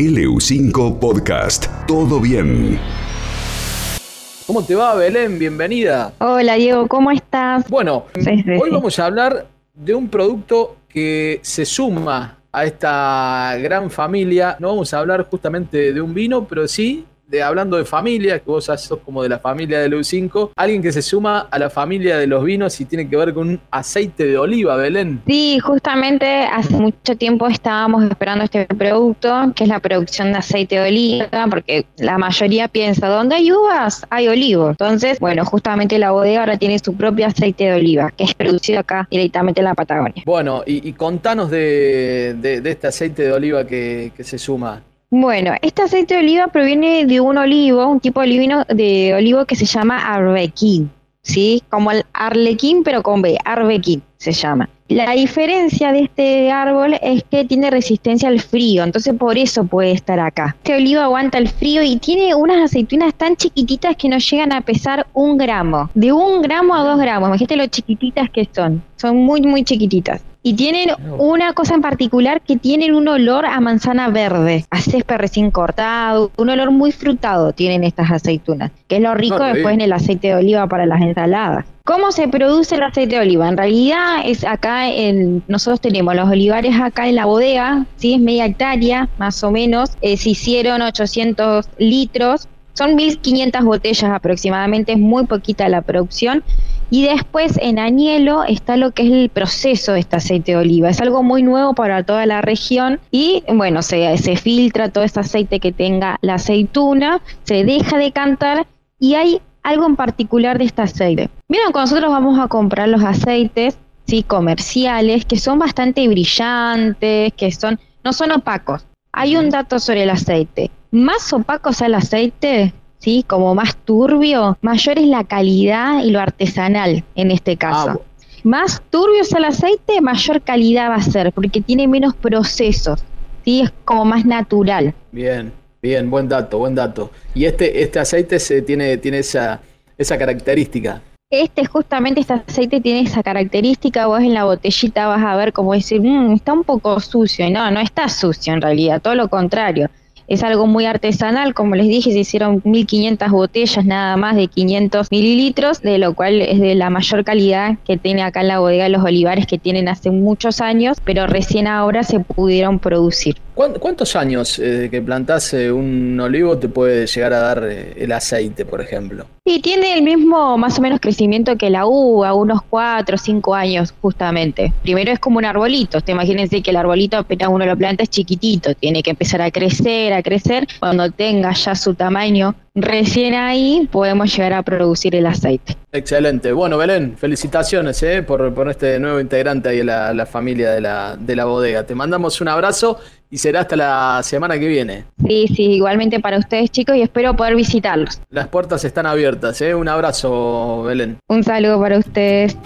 LU5 Podcast. Todo bien. ¿Cómo te va, Belén? Bienvenida. Hola, Diego, ¿cómo estás? Bueno, hoy vamos a hablar de un producto que se suma a esta gran familia. No vamos a hablar justamente de un vino, pero sí de hablando de familia, que vos sos como de la familia de LU5, alguien que se suma a la familia de los vinos y tiene que ver con un aceite de oliva, Belén. Sí, justamente hace mucho tiempo estábamos esperando este producto, que es la producción de aceite de oliva, porque la mayoría piensa, ¿dónde hay uvas? Hay olivo. Entonces, bueno, justamente la bodega ahora tiene su propio aceite de oliva, que es producido acá directamente en la Patagonia. Bueno, y, y contanos de, de- de este aceite de oliva que, que se suma. Bueno, este aceite de oliva proviene de un olivo, un tipo de olivo, de olivo que se llama arbequín, ¿sí? Como el arlequín, pero con B, arbequín se llama. La diferencia de este árbol es que tiene resistencia al frío, entonces por eso puede estar acá. Este olivo aguanta el frío y tiene unas aceitunas tan chiquititas que no llegan a pesar un gramo. De un gramo a dos gramos, imagínate lo chiquititas que son. Son muy, muy chiquititas. Y tienen una cosa en particular que tienen un olor a manzana verde, a césped recién cortado, un olor muy frutado tienen estas aceitunas, que es lo rico No, después en el aceite de oliva para las ensaladas. ¿Cómo se produce el aceite de oliva? En realidad es acá, en, nosotros tenemos los olivares acá en la bodega, ¿sí? es media hectárea más o menos, eh, se hicieron 800 litros, son 1500 botellas aproximadamente, es muy poquita la producción. Y después en Añelo está lo que es el proceso de este aceite de oliva. Es algo muy nuevo para toda la región y bueno, se, se filtra todo ese aceite que tenga la aceituna, se deja de cantar y hay algo en particular de este aceite. Miren, cuando nosotros vamos a comprar los aceites, sí, comerciales, que son bastante brillantes, que son, no son opacos. Hay un dato sobre el aceite. Más opaco sea el aceite, ¿sí? Como más turbio, mayor es la calidad y lo artesanal en este caso. Ah, Más turbio sea el aceite, mayor calidad va a ser, porque tiene menos procesos, ¿sí? Es como más natural. Bien, bien, buen dato, buen dato. Y este, este aceite se tiene, tiene esa, esa característica. Este, justamente, este aceite tiene esa característica, vos en la botellita vas a ver como decir, "Mm, está un poco sucio, y no, no está sucio en realidad, todo lo contrario. Es algo muy artesanal, como les dije, se hicieron 1500 botellas nada más de 500 mililitros, de lo cual es de la mayor calidad que tiene acá en la bodega los olivares que tienen hace muchos años, pero recién ahora se pudieron producir. ¿Cuán- ¿Cuántos años eh, que plantás eh, un olivo te puede llegar a dar eh, el aceite, por ejemplo? Sí, tiene el mismo más o menos crecimiento que la uva, unos 4 o 5 años justamente. Primero es como un arbolito, usted imagínense que el arbolito apenas uno lo planta es chiquitito, tiene que empezar a crecer, a crecer. Cuando tenga ya su tamaño, recién ahí podemos llegar a producir el aceite. Excelente. Bueno, Belén, felicitaciones eh, por, por este nuevo integrante ahí la, la familia de la, de la bodega. Te mandamos un abrazo y será hasta la semana que viene. Sí, sí, igualmente para ustedes chicos y espero poder visitarlos. Las puertas están abiertas. ¿eh? Un abrazo, Belén. Un saludo para ustedes.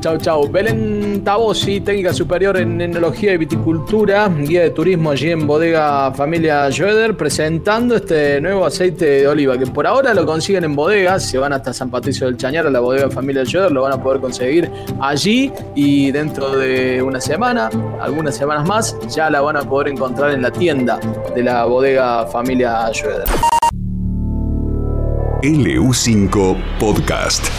Chau, chau. Belén Tabosi, técnica superior en enología y viticultura, guía de turismo allí en bodega Familia Schroeder, presentando este nuevo aceite de oliva, que por ahora lo consiguen en bodegas, se van hasta San Patricio del Chañar, a la bodega Familia Schroeder, lo van a poder conseguir allí y dentro de una semana, algunas semanas más, ya la van a poder encontrar en la tienda de la bodega Familia Schroeder. LU5 Podcast.